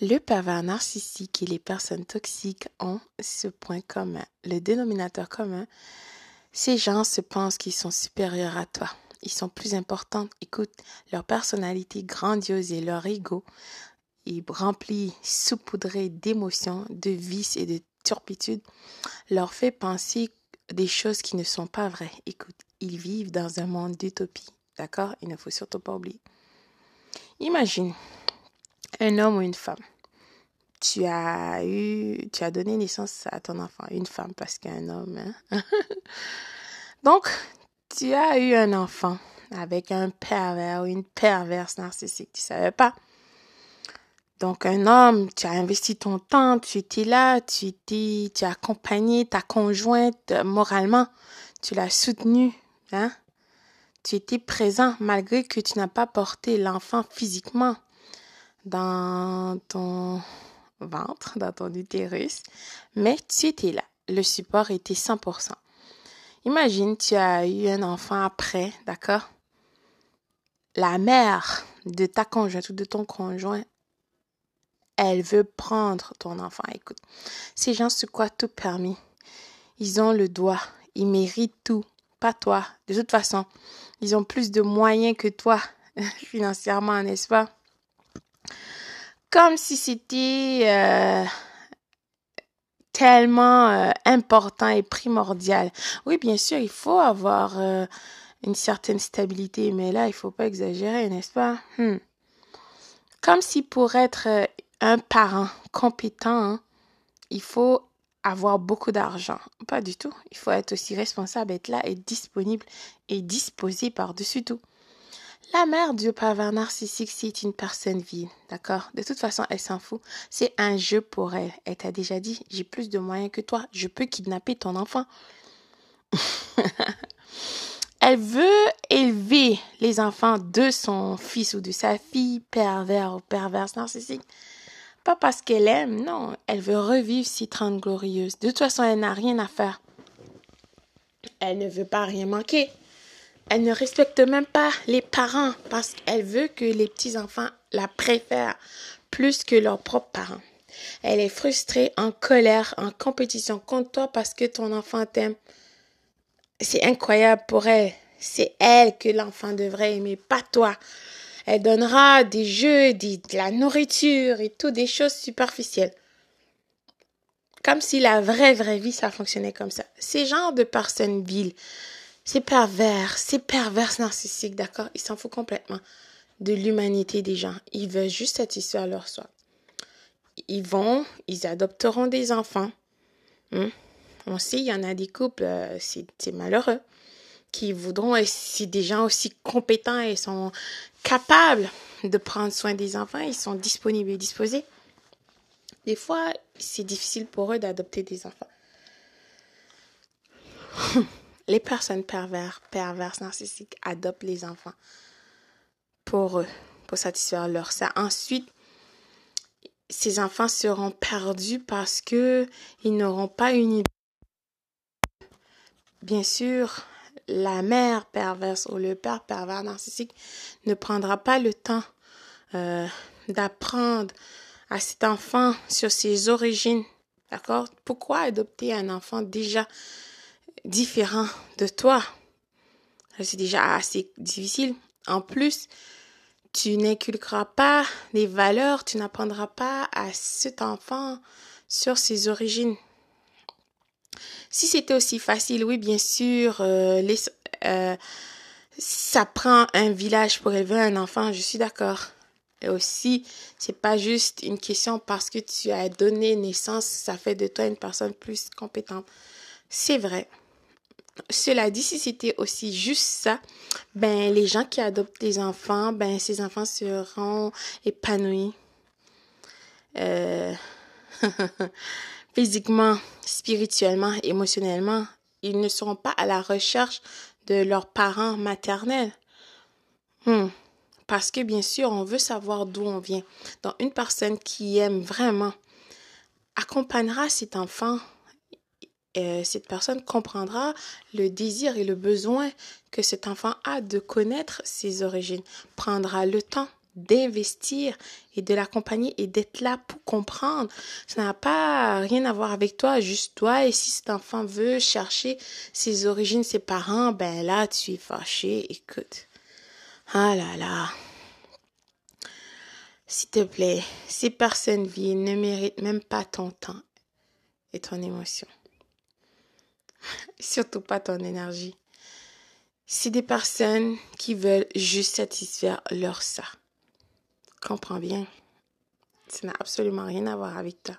Le pervers narcissique et les personnes toxiques ont ce point commun. Le dénominateur commun, ces gens se pensent qu'ils sont supérieurs à toi. Ils sont plus importants. Écoute, leur personnalité grandiose et leur ego est rempli, saupoudré d'émotions, de vices et de turpitude, leur fait penser des choses qui ne sont pas vraies. Écoute, ils vivent dans un monde d'utopie. D'accord? Il ne faut surtout pas oublier. Imagine un homme ou une femme? Tu as eu, tu as donné naissance à ton enfant, une femme parce qu'un homme. Hein? Donc, tu as eu un enfant avec un pervers ou une perverse narcissique. Tu savais pas? Donc, un homme, tu as investi ton temps, tu étais là, tu étais, tu as accompagné ta conjointe moralement, tu l'as soutenue, hein? Tu étais présent malgré que tu n'as pas porté l'enfant physiquement dans ton ventre, dans ton utérus, mais tu étais là. Le support était 100%. Imagine, tu as eu un enfant après, d'accord? La mère de ta conjointe ou de ton conjoint elle veut prendre ton enfant. Écoute, ces gens se croient tout permis? Ils ont le doigt. Ils méritent tout. Pas toi. De toute façon, ils ont plus de moyens que toi financièrement, n'est-ce pas? Comme si c'était euh, tellement euh, important et primordial. Oui, bien sûr, il faut avoir euh, une certaine stabilité, mais là, il faut pas exagérer, n'est-ce pas? Hmm. Comme si pour être un parent compétent, hein, il faut avoir beaucoup d'argent. Pas du tout. Il faut être aussi responsable, être là, être disponible et disposé par-dessus tout. La mère du pervers narcissique, c'est une personne vile, d'accord? De toute façon, elle s'en fout. C'est un jeu pour elle. Elle t'a déjà dit, j'ai plus de moyens que toi. Je peux kidnapper ton enfant. elle veut élever les enfants de son fils ou de sa fille pervers ou perverse narcissique. Pas parce qu'elle aime, non, elle veut revivre ces trente glorieuses. De toute façon, elle n'a rien à faire. Elle ne veut pas rien manquer. Elle ne respecte même pas les parents parce qu'elle veut que les petits-enfants la préfèrent plus que leurs propres parents. Elle est frustrée, en colère, en compétition contre toi parce que ton enfant t'aime. C'est incroyable pour elle. C'est elle que l'enfant devrait aimer, pas toi. Elle donnera des jeux, de la nourriture et tout, des choses superficielles. Comme si la vraie, vraie vie, ça fonctionnait comme ça. Ces genres de personnes viles, c'est pervers, c'est pervers narcissiques, d'accord? Ils s'en foutent complètement de l'humanité des gens. Ils veulent juste satisfaire leur soi. Ils vont, ils adopteront des enfants. Hmm? On sait, il y en a des couples, euh, c'est malheureux qui voudront, si des gens aussi compétents et sont capables de prendre soin des enfants, ils sont disponibles et disposés. Des fois, c'est difficile pour eux d'adopter des enfants. Les personnes pervers, perverses, narcissiques adoptent les enfants pour eux, pour satisfaire leur ça. Ensuite, ces enfants seront perdus parce que ils n'auront pas une idée. Bien sûr, la mère perverse ou le père pervers narcissique ne prendra pas le temps euh, d'apprendre à cet enfant sur ses origines. D'accord? Pourquoi adopter un enfant déjà différent de toi C'est déjà assez difficile. En plus, tu n'inculqueras pas les valeurs, tu n'apprendras pas à cet enfant sur ses origines. Si c'était aussi facile, oui, bien sûr, euh, les, euh, ça prend un village pour élever un enfant, je suis d'accord. Et aussi, c'est pas juste une question parce que tu as donné naissance, ça fait de toi une personne plus compétente. C'est vrai. Cela dit, si c'était aussi juste ça, ben les gens qui adoptent des enfants, ben ces enfants seront épanouis. Euh... physiquement, spirituellement, émotionnellement, ils ne seront pas à la recherche de leurs parents maternels. Hmm. Parce que bien sûr, on veut savoir d'où on vient. Donc, une personne qui aime vraiment accompagnera cet enfant. Euh, cette personne comprendra le désir et le besoin que cet enfant a de connaître ses origines, prendra le temps d'investir et de l'accompagner et d'être là pour comprendre. Ça n'a pas rien à voir avec toi, juste toi. Et si cet enfant veut chercher ses origines, ses parents, ben là, tu es fâché. Écoute. Ah là là. S'il te plaît, ces personnes vies ne méritent même pas ton temps et ton émotion. Surtout pas ton énergie. C'est des personnes qui veulent juste satisfaire leur ça. Comprends bien? Ça n'a absolument rien à voir avec toi.